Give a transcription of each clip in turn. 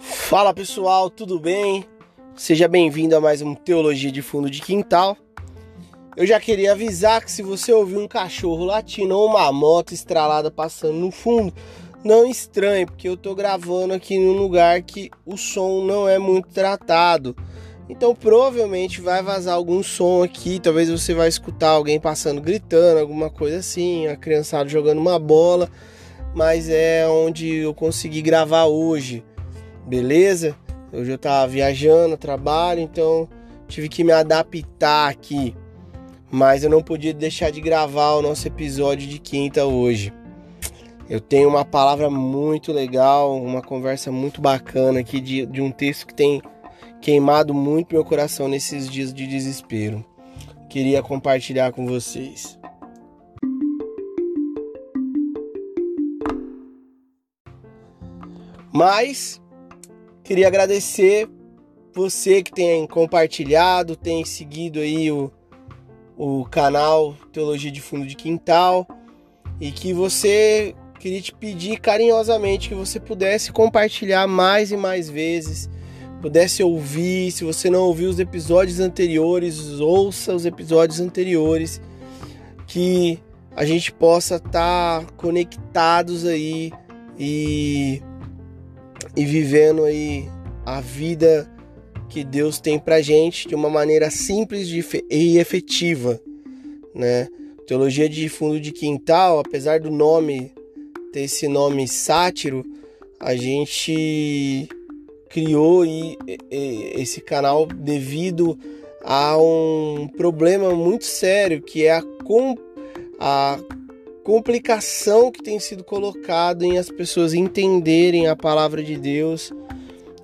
Fala pessoal, tudo bem? Seja bem-vindo a mais um Teologia de Fundo de Quintal. Eu já queria avisar que se você ouvir um cachorro latindo ou uma moto estralada passando no fundo, não estranhe, porque eu tô gravando aqui num lugar que o som não é muito tratado. Então provavelmente vai vazar algum som aqui, talvez você vai escutar alguém passando gritando, alguma coisa assim, a criançada jogando uma bola, mas é onde eu consegui gravar hoje beleza? Hoje eu tava viajando, trabalho, então tive que me adaptar aqui. Mas eu não podia deixar de gravar o nosso episódio de quinta hoje. Eu tenho uma palavra muito legal, uma conversa muito bacana aqui de, de um texto que tem queimado muito meu coração nesses dias de desespero. Queria compartilhar com vocês. Mas Queria agradecer você que tem compartilhado, tem seguido aí o, o canal Teologia de Fundo de Quintal e que você queria te pedir carinhosamente que você pudesse compartilhar mais e mais vezes, pudesse ouvir. Se você não ouviu os episódios anteriores, ouça os episódios anteriores, que a gente possa estar tá conectados aí e e vivendo aí a vida que Deus tem pra gente de uma maneira simples e efetiva, né? Teologia de fundo de quintal, apesar do nome ter esse nome sátiro, a gente criou esse canal devido a um problema muito sério que é a, com, a complicação que tem sido colocado em as pessoas entenderem a palavra de Deus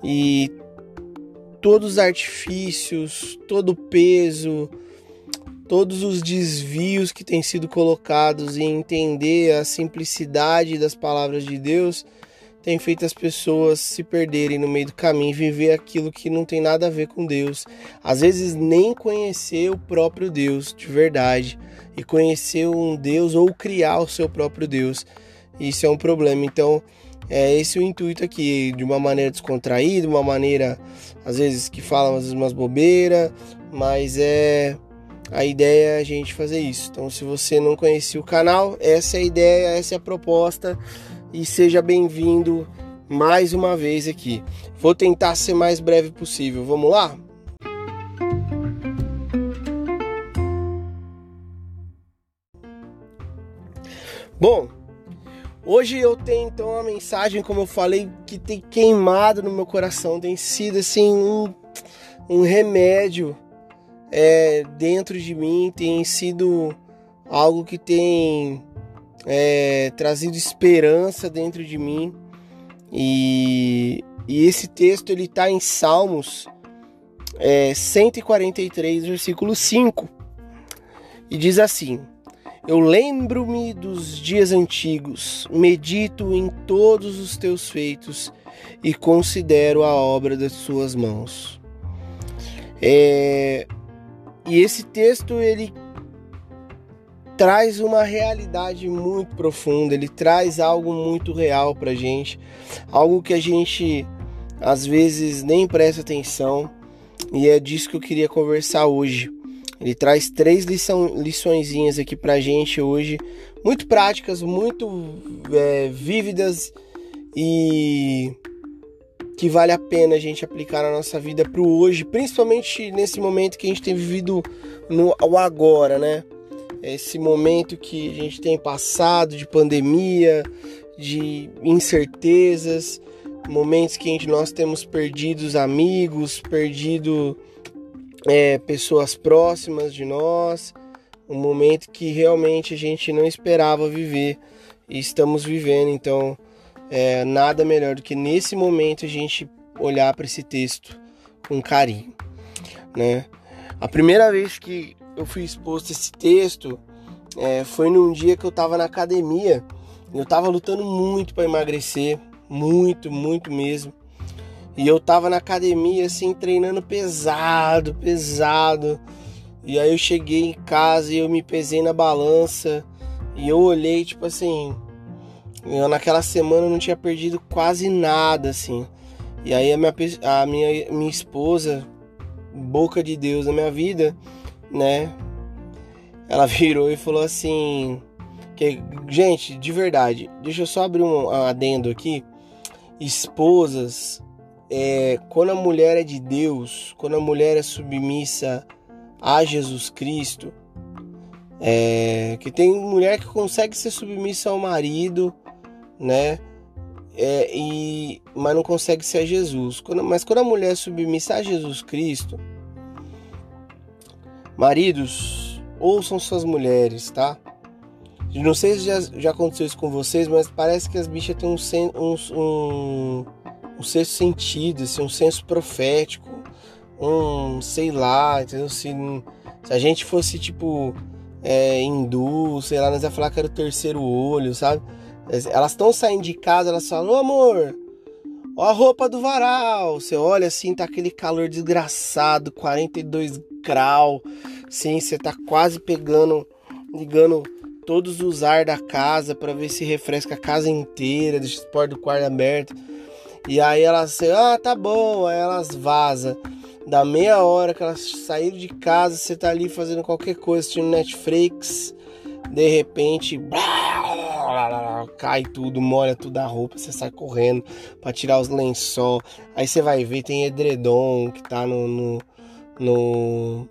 e todos os artifícios, todo o peso, todos os desvios que têm sido colocados em entender a simplicidade das palavras de Deus tem feito as pessoas se perderem no meio do caminho viver aquilo que não tem nada a ver com Deus. Às vezes nem conhecer o próprio Deus de verdade e conhecer um Deus ou criar o seu próprio Deus. Isso é um problema. Então, é esse o intuito aqui, de uma maneira descontraída, uma maneira às vezes que fala às vezes umas bobeiras, mas é a ideia é a gente fazer isso. Então, se você não conhecia o canal, essa é a ideia, essa é a proposta e seja bem-vindo mais uma vez aqui. Vou tentar ser mais breve possível. Vamos lá? Bom, hoje eu tenho então uma mensagem, como eu falei, que tem queimado no meu coração, tem sido assim um, um remédio é, dentro de mim, tem sido algo que tem é, trazido esperança dentro de mim. E, e esse texto ele está em Salmos é, 143, versículo 5. E diz assim: Eu lembro-me dos dias antigos, medito em todos os teus feitos e considero a obra das suas mãos. É, e esse texto ele traz uma realidade muito profunda, ele traz algo muito real pra gente, algo que a gente às vezes nem presta atenção, e é disso que eu queria conversar hoje. Ele traz três lição, liçõezinhas aqui pra gente hoje, muito práticas, muito é, vívidas e que vale a pena a gente aplicar na nossa vida pro hoje, principalmente nesse momento que a gente tem vivido no agora, né? Esse momento que a gente tem passado de pandemia, de incertezas, momentos que a gente, nós temos perdido amigos, perdido é, pessoas próximas de nós, um momento que realmente a gente não esperava viver e estamos vivendo. Então, é, nada melhor do que nesse momento a gente olhar para esse texto com carinho, né? A primeira vez que eu fui exposto esse texto é, foi num dia que eu tava na academia. Eu tava lutando muito para emagrecer, muito, muito mesmo. E eu tava na academia assim treinando pesado, pesado. E aí eu cheguei em casa e eu me pesei na balança E eu olhei, tipo assim, eu naquela semana não tinha perdido quase nada, assim. E aí a minha, a minha, minha esposa, boca de Deus na minha vida, né? Ela virou e falou assim: que, gente, de verdade, deixa eu só abrir um adendo aqui. Esposas, é, quando a mulher é de Deus, quando a mulher é submissa a Jesus Cristo, é, que tem mulher que consegue ser submissa ao marido, né? É, e, mas não consegue ser a Jesus. Quando, mas quando a mulher é submissa a Jesus Cristo, maridos, ouçam suas mulheres, tá? Não sei se já, já aconteceu isso com vocês, mas parece que as bichas têm um, um, um, um sexto sentido, assim, um senso profético, um sei lá, entendeu? Se, se a gente fosse tipo é, hindu, sei lá, nós ia falar que era o terceiro olho, sabe? Elas estão saindo de casa, elas falam, ô amor, ó a roupa do varal. Você olha assim, tá aquele calor desgraçado, 42 graus, sim, você tá quase pegando, ligando todos os ar da casa para ver se refresca a casa inteira, deixa as portas do quarto aberto. E aí elas, ah, tá bom, aí elas vazam. Da meia hora que elas saíram de casa, você tá ali fazendo qualquer coisa, assistindo Netflix, de repente, cai tudo, molha tudo a roupa, você sai correndo para tirar os lençol. Aí você vai ver, tem edredom que tá no, no, no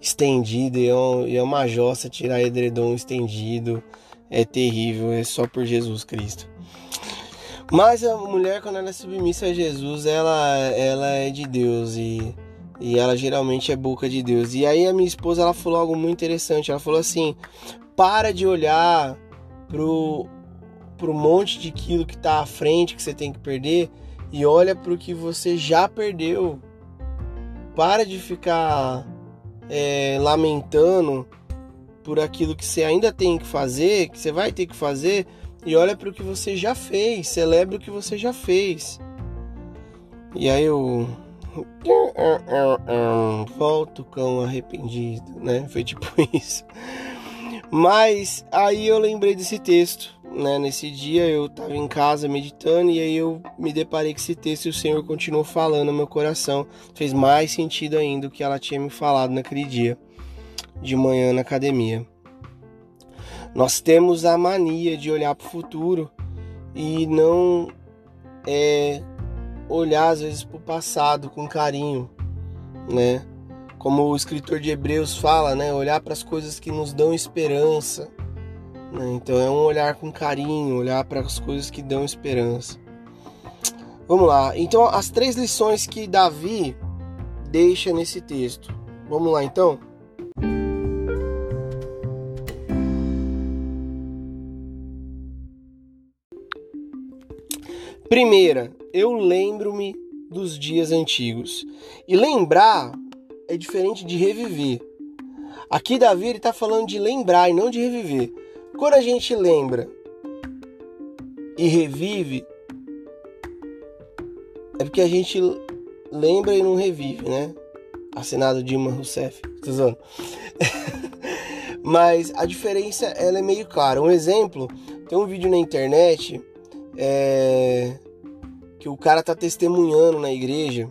estendido, e é, é uma jossa tirar edredom estendido. É terrível, é só por Jesus Cristo. Mas a mulher, quando ela é submissa a Jesus, ela, ela é de Deus e, e ela geralmente é boca de Deus. E aí a minha esposa ela falou algo muito interessante. Ela falou assim: para de olhar pro, pro monte de quilo que tá à frente que você tem que perder e olha pro que você já perdeu. Para de ficar é, lamentando por aquilo que você ainda tem que fazer, que você vai ter que fazer e olha para o que você já fez, celebra o que você já fez. E aí eu volto cão arrependido, né? Foi tipo isso. Mas aí eu lembrei desse texto, né? Nesse dia eu estava em casa meditando e aí eu me deparei com esse texto e o Senhor continuou falando no meu coração. Fez mais sentido ainda o que ela tinha me falado naquele dia de manhã na academia. Nós temos a mania de olhar para o futuro e não é, olhar às vezes para o passado com carinho, né? Como o escritor de Hebreus fala, né? Olhar para as coisas que nos dão esperança. Né? Então é um olhar com carinho, olhar para as coisas que dão esperança. Vamos lá. Então as três lições que Davi deixa nesse texto. Vamos lá então. Primeira, eu lembro-me dos dias antigos. E lembrar é diferente de reviver. Aqui Davi está falando de lembrar e não de reviver. Quando a gente lembra e revive, é porque a gente lembra e não revive, né? Assinado Dilma Rousseff. Zoando. Mas a diferença ela é meio clara. Um exemplo, tem um vídeo na internet é, que o cara tá testemunhando na igreja.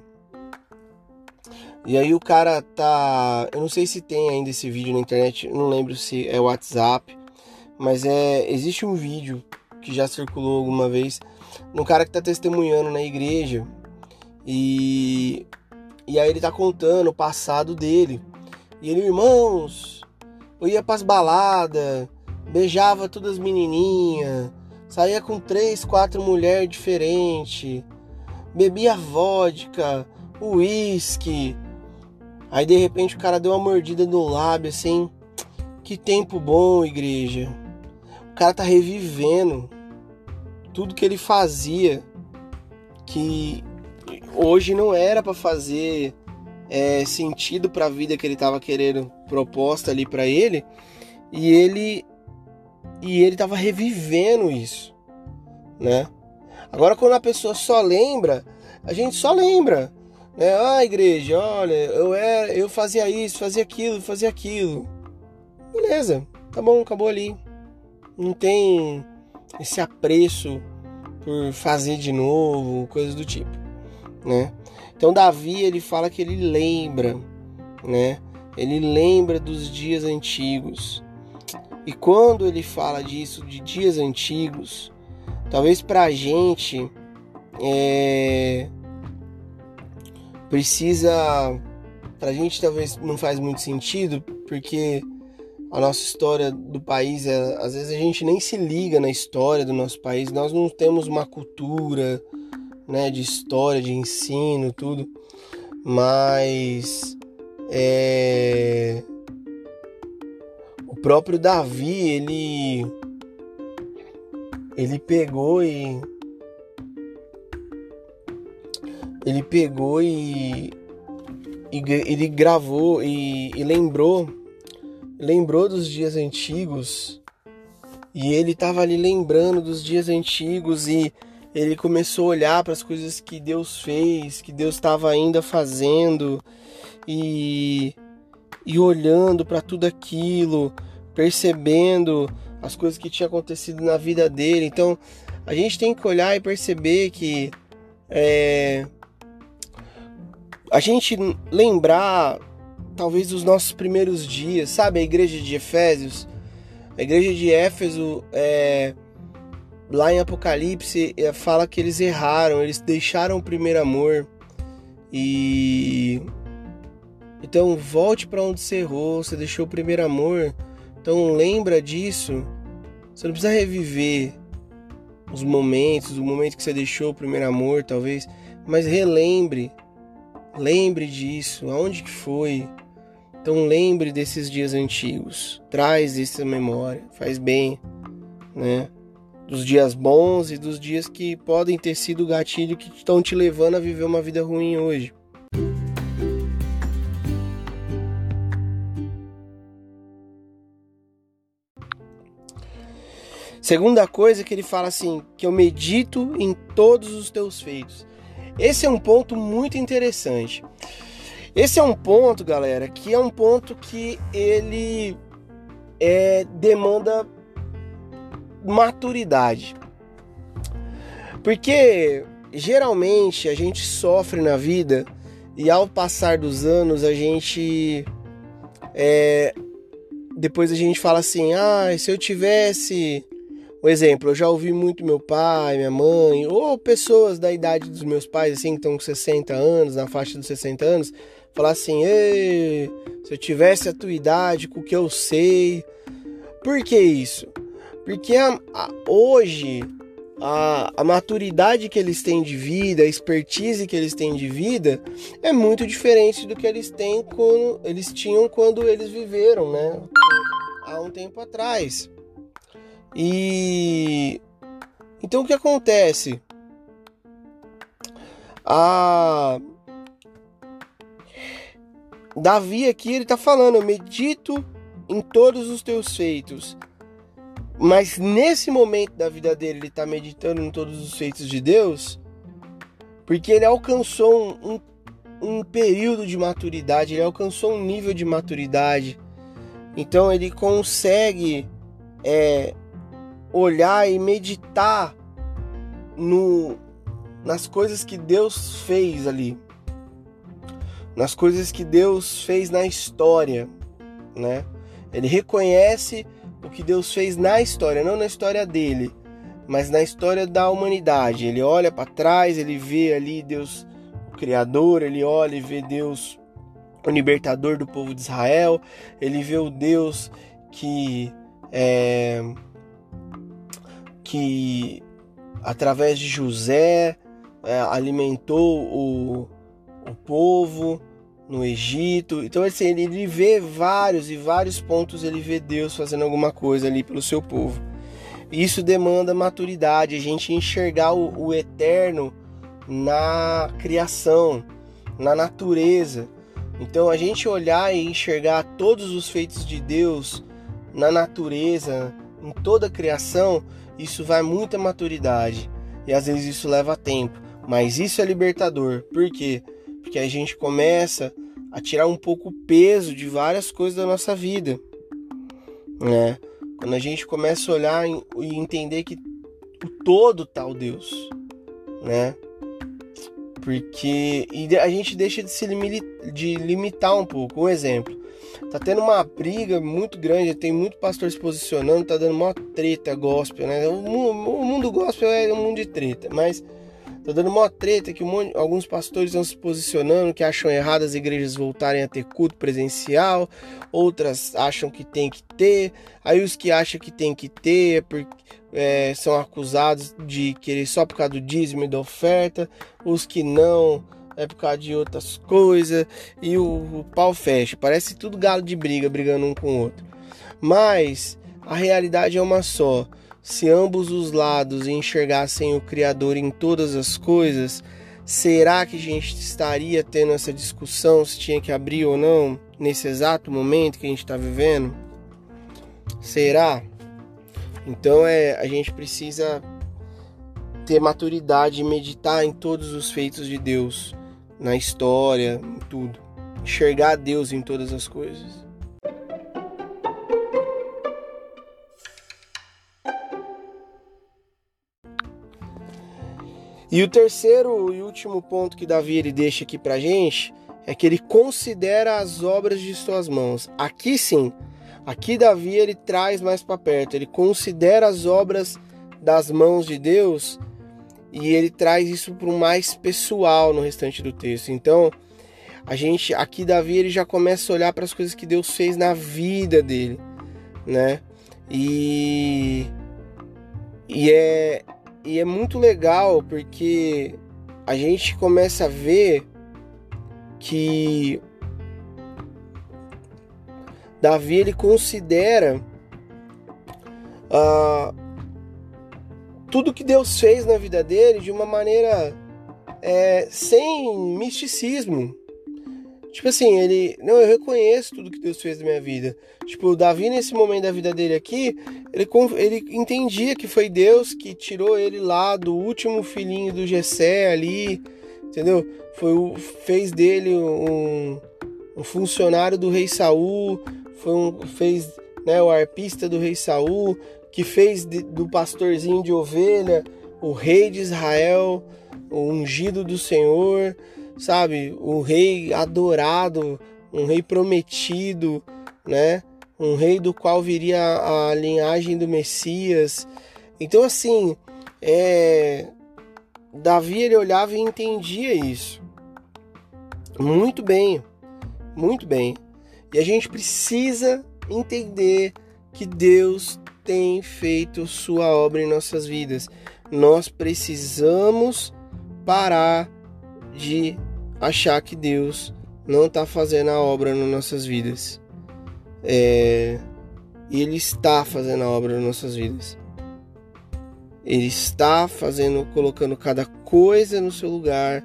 E aí o cara tá. Eu não sei se tem ainda esse vídeo na internet, não lembro se é WhatsApp, mas é. Existe um vídeo que já circulou alguma vez um cara que tá testemunhando na igreja. E. E aí ele tá contando o passado dele. E ele, irmãos, eu ia pras baladas, beijava todas as menininhas, Saía com três, quatro mulheres diferentes. Bebia vodka, uísque. Aí de repente o cara deu uma mordida no lábio assim. Que tempo bom, igreja. O cara tá revivendo tudo que ele fazia que hoje não era para fazer é, sentido para a vida que ele tava querendo proposta ali para ele e ele e ele estava revivendo isso, né? Agora quando a pessoa só lembra, a gente só lembra, né? Ah, igreja, olha, eu era, eu fazia isso, fazia aquilo, fazia aquilo. Beleza. tá bom, acabou ali. Não tem esse apreço por fazer de novo, coisas do tipo, né? Então Davi ele fala que ele lembra, né? Ele lembra dos dias antigos. E quando ele fala disso, de dias antigos, talvez para a gente é, precisa, para a gente talvez não faz muito sentido, porque a nossa história do país, é, às vezes a gente nem se liga na história do nosso país, nós não temos uma cultura né, de história, de ensino, tudo, mas é, o próprio Davi, ele ele pegou e ele pegou e, e ele gravou e, e lembrou lembrou dos dias antigos e ele estava ali lembrando dos dias antigos e ele começou a olhar para as coisas que Deus fez, que Deus estava ainda fazendo e, e olhando para tudo aquilo, percebendo as coisas que tinha acontecido na vida dele. Então a gente tem que olhar e perceber que é, a gente lembrar talvez dos nossos primeiros dias, sabe? A igreja de Efésios, a igreja de Éfeso, é, lá em Apocalipse, é, fala que eles erraram, eles deixaram o primeiro amor e então volte para onde você errou, você deixou o primeiro amor. Então lembra disso. Você não precisa reviver os momentos, o momento que você deixou o primeiro amor, talvez, mas relembre. Lembre disso, aonde que foi? Então lembre desses dias antigos, traz essa memória, faz bem, né? Dos dias bons e dos dias que podem ter sido o gatilho que estão te levando a viver uma vida ruim hoje. Segunda coisa que ele fala assim, que eu medito em todos os teus feitos. Esse é um ponto muito interessante. Esse é um ponto, galera, que é um ponto que ele é, demanda maturidade. Porque geralmente a gente sofre na vida e ao passar dos anos a gente é, depois a gente fala assim, ah, se eu tivesse um exemplo, eu já ouvi muito meu pai, minha mãe, ou pessoas da idade dos meus pais, assim, que estão com 60 anos, na faixa dos 60 anos, falar assim: Ei, se eu tivesse a tua idade, com o que eu sei. Por que isso? Porque a, a, hoje a, a maturidade que eles têm de vida, a expertise que eles têm de vida é muito diferente do que eles têm quando eles tinham quando eles viveram, né? Há um tempo atrás. E então o que acontece? A Davi aqui ele está falando, eu medito em todos os teus feitos. Mas nesse momento da vida dele, ele está meditando em todos os feitos de Deus, porque ele alcançou um, um, um período de maturidade, ele alcançou um nível de maturidade. Então ele consegue é, olhar e meditar no, nas coisas que Deus fez ali nas coisas que Deus fez na história, né? Ele reconhece o que Deus fez na história, não na história dele, mas na história da humanidade. Ele olha para trás, ele vê ali Deus, o Criador, ele olha e vê Deus, o libertador do povo de Israel, ele vê o Deus que é, que através de José é, alimentou o, o povo, no Egito. Então assim, ele vê vários e vários pontos ele vê Deus fazendo alguma coisa ali pelo seu povo. Isso demanda maturidade, a gente enxergar o, o eterno na criação, na natureza. Então a gente olhar e enxergar todos os feitos de Deus na natureza, em toda a criação, isso vai muita maturidade. E às vezes isso leva tempo, mas isso é libertador. Por quê? porque a gente começa a tirar um pouco o peso de várias coisas da nossa vida, né? Quando a gente começa a olhar e entender que o todo tá o Deus, né? Porque e a gente deixa de se limitar um pouco. Um exemplo, tá tendo uma briga muito grande, tem muito pastor se posicionando, tá dando uma treta gospel, né? O mundo gospel é um mundo de treta, mas Tá dando mó treta que um monte, alguns pastores estão se posicionando que acham errado as igrejas voltarem a ter culto presencial, outras acham que tem que ter. Aí os que acham que tem que ter é é, são acusados de querer só por causa do dízimo e da oferta, os que não é por causa de outras coisas e o, o pau fecha. Parece tudo galo de briga, brigando um com o outro. Mas a realidade é uma só. Se ambos os lados enxergassem o Criador em todas as coisas, será que a gente estaria tendo essa discussão se tinha que abrir ou não nesse exato momento que a gente está vivendo? Será? Então é, a gente precisa ter maturidade e meditar em todos os feitos de Deus, na história, em tudo. Enxergar Deus em todas as coisas. E o terceiro e último ponto que Davi ele deixa aqui pra gente é que ele considera as obras de suas mãos. Aqui sim, aqui Davi ele traz mais para perto, ele considera as obras das mãos de Deus e ele traz isso para o mais pessoal no restante do texto. Então, a gente aqui Davi ele já começa a olhar para as coisas que Deus fez na vida dele, né? E e é e é muito legal porque a gente começa a ver que Davi ele considera uh, tudo que Deus fez na vida dele de uma maneira é, sem misticismo, Tipo assim, ele. Não, eu reconheço tudo que Deus fez na minha vida. Tipo, o Davi, nesse momento da vida dele aqui, ele, ele entendia que foi Deus que tirou ele lá do último filhinho do Gessé ali, entendeu? Foi o, fez dele um, um funcionário do rei Saul, foi um, fez né, o arpista do rei Saul, que fez de, do pastorzinho de ovelha o rei de Israel, o ungido do Senhor sabe? O rei adorado, um rei prometido, né? Um rei do qual viria a, linhagem do Messias. Então, assim, é... Davi ele olhava e entendia isso. Muito bem, muito bem. E a gente precisa entender que Deus tem feito sua obra em nossas vidas. Nós precisamos parar de achar que Deus não está fazendo a obra nas nossas vidas. É, ele está fazendo a obra nas nossas vidas. Ele está fazendo, colocando cada coisa no seu lugar.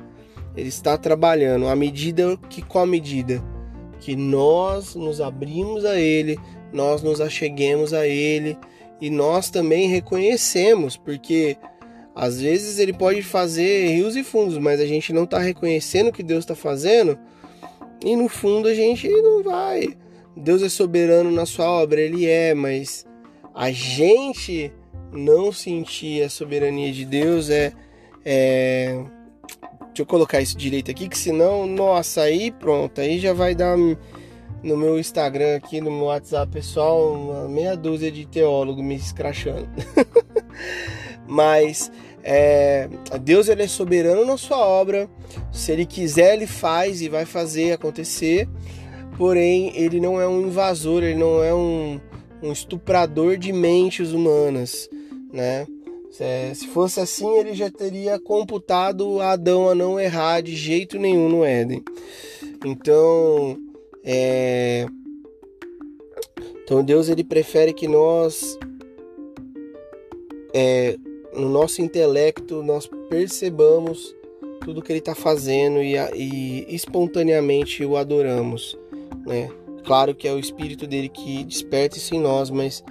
Ele está trabalhando à medida que com a medida que nós nos abrimos a Ele, nós nos acheguemos a Ele e nós também reconhecemos, porque às vezes ele pode fazer rios e fundos, mas a gente não está reconhecendo o que Deus está fazendo e no fundo a gente não vai. Deus é soberano na sua obra, ele é, mas a gente não sentir a soberania de Deus é, é... Deixa eu colocar isso direito aqui, que senão, nossa, aí pronto, aí já vai dar no meu Instagram aqui, no meu WhatsApp pessoal, uma meia dúzia de teólogo me escrachando. Mas é, Deus ele é soberano na sua obra. Se ele quiser, ele faz e vai fazer acontecer. Porém, ele não é um invasor, ele não é um, um estuprador de mentes humanas, né? Se fosse assim, ele já teria computado Adão a não errar de jeito nenhum no Éden. Então, é... então Deus ele prefere que nós é, no nosso intelecto nós percebamos tudo que ele está fazendo e, e, espontaneamente o adoramos, né? Claro que é o Espírito dele que desperta isso em nós, mas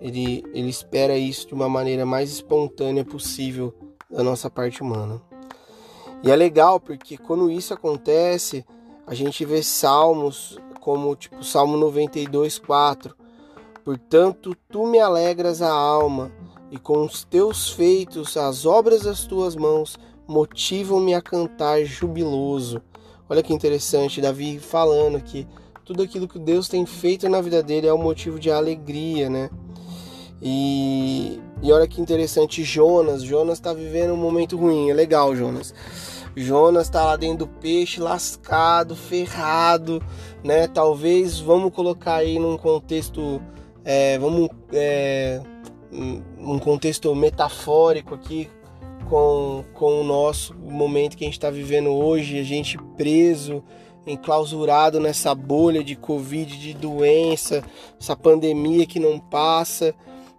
ele, ele espera isso de uma maneira mais espontânea possível da nossa parte humana. E é legal porque quando isso acontece, a gente vê salmos como tipo Salmo 92, 4, Portanto, tu me alegras a alma, e com os teus feitos, as obras das tuas mãos, motivam-me a cantar jubiloso. Olha que interessante, Davi falando que tudo aquilo que Deus tem feito na vida dele é um motivo de alegria, né? E, e olha que interessante, Jonas. Jonas está vivendo um momento ruim. É legal, Jonas. Jonas está lá dentro do peixe, lascado, ferrado, né? Talvez vamos colocar aí num contexto, é, vamos é, um contexto metafórico aqui com, com o nosso momento que a gente está vivendo hoje, a gente preso, enclausurado nessa bolha de Covid, de doença, essa pandemia que não passa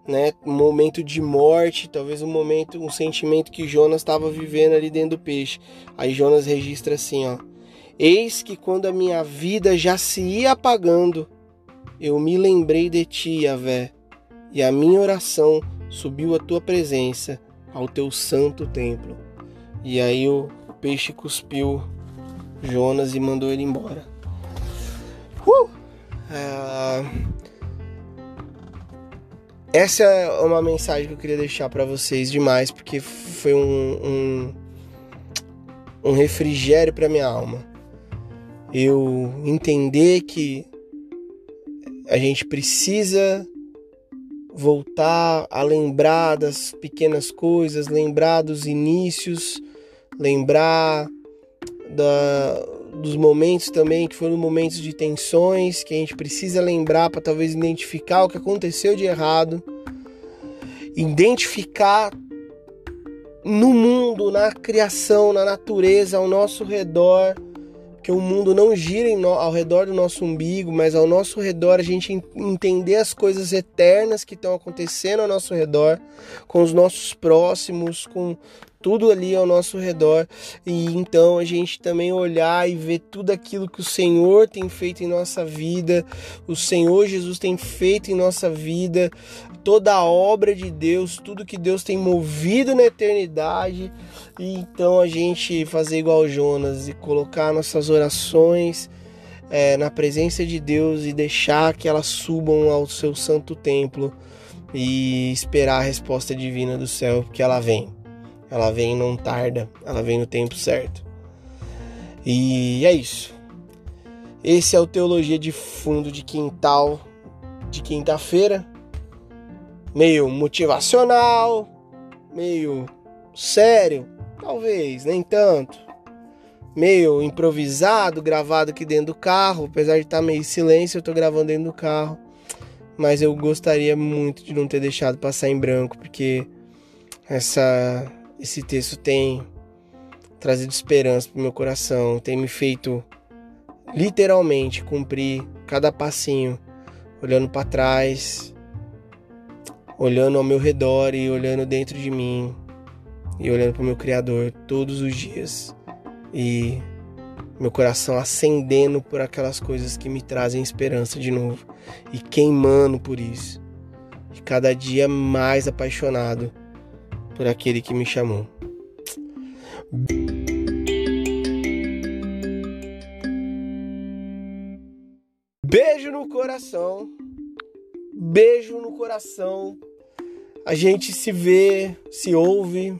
né, um momento de morte, talvez um momento, um sentimento que Jonas estava vivendo ali dentro do peixe. Aí Jonas registra assim, ó: Eis que quando a minha vida já se ia apagando, eu me lembrei de ti, Yahvé, e a minha oração subiu à tua presença, ao teu santo templo. E aí o peixe cuspiu Jonas e mandou ele embora. Uh! Uh, essa é uma mensagem que eu queria deixar para vocês demais, porque foi um, um, um refrigério para minha alma. Eu entender que a gente precisa voltar a lembrar das pequenas coisas, lembrar dos inícios, lembrar da, dos momentos também que foram momentos de tensões que a gente precisa lembrar para talvez identificar o que aconteceu de errado, identificar no mundo, na criação, na natureza, ao nosso redor, que o mundo não gira ao redor do nosso umbigo, mas ao nosso redor a gente entender as coisas eternas que estão acontecendo ao nosso redor, com os nossos próximos, com tudo ali ao nosso redor e então a gente também olhar e ver tudo aquilo que o Senhor tem feito em nossa vida, o Senhor Jesus tem feito em nossa vida, toda a obra de Deus, tudo que Deus tem movido na eternidade e então a gente fazer igual Jonas e colocar nossas orações é, na presença de Deus e deixar que elas subam ao seu santo templo e esperar a resposta divina do céu, que ela vem. Ela vem não tarda, ela vem no tempo certo. E é isso. Esse é o Teologia de Fundo de Quintal de quinta-feira. Meio motivacional, meio sério, talvez, nem tanto. Meio improvisado, gravado aqui dentro do carro. Apesar de estar tá meio silêncio, eu tô gravando dentro do carro. Mas eu gostaria muito de não ter deixado passar em branco, porque essa esse texto tem trazido esperança para o meu coração, tem me feito literalmente cumprir cada passinho, olhando para trás, olhando ao meu redor e olhando dentro de mim e olhando para o meu Criador todos os dias e meu coração acendendo por aquelas coisas que me trazem esperança de novo e queimando por isso e cada dia mais apaixonado por aquele que me chamou. Beijo no coração. Beijo no coração. A gente se vê, se ouve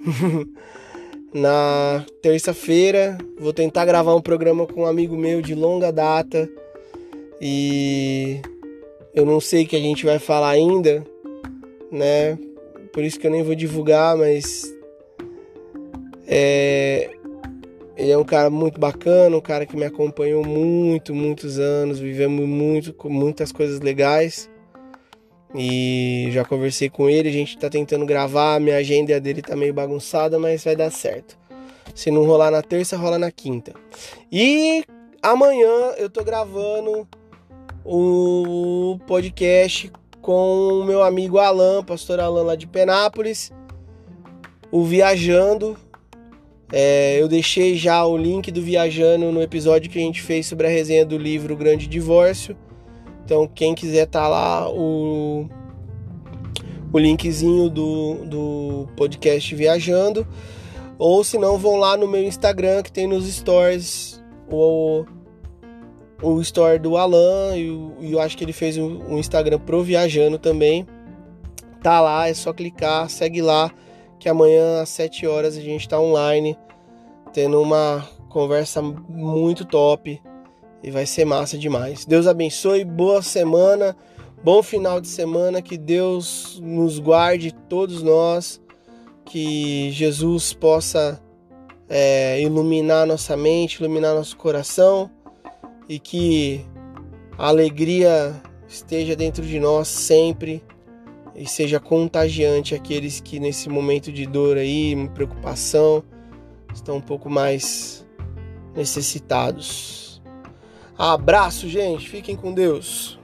na terça-feira. Vou tentar gravar um programa com um amigo meu de longa data. E eu não sei o que a gente vai falar ainda, né? Por isso que eu nem vou divulgar, mas é, ele é um cara muito bacana, um cara que me acompanhou muito, muitos anos, vivemos muito, com muitas coisas legais. E já conversei com ele, a gente tá tentando gravar, minha agenda dele tá meio bagunçada, mas vai dar certo. Se não rolar na terça, rola na quinta. E amanhã eu tô gravando o podcast com o meu amigo Alan, pastor Alan lá de Penápolis, o Viajando. É, eu deixei já o link do Viajando no episódio que a gente fez sobre a resenha do livro Grande Divórcio. Então, quem quiser tá lá, o, o linkzinho do, do podcast Viajando. Ou se não, vão lá no meu Instagram que tem nos stories o, o story do Alan e, o, e eu acho que ele fez um Instagram pro Viajando também. Tá lá, é só clicar, segue lá, que amanhã às 7 horas a gente tá online, tendo uma conversa muito top e vai ser massa demais. Deus abençoe, boa semana, bom final de semana, que Deus nos guarde, todos nós, que Jesus possa é, iluminar nossa mente, iluminar nosso coração e que a alegria esteja dentro de nós sempre e seja contagiante aqueles que nesse momento de dor aí, preocupação, estão um pouco mais necessitados. Abraço, gente. Fiquem com Deus.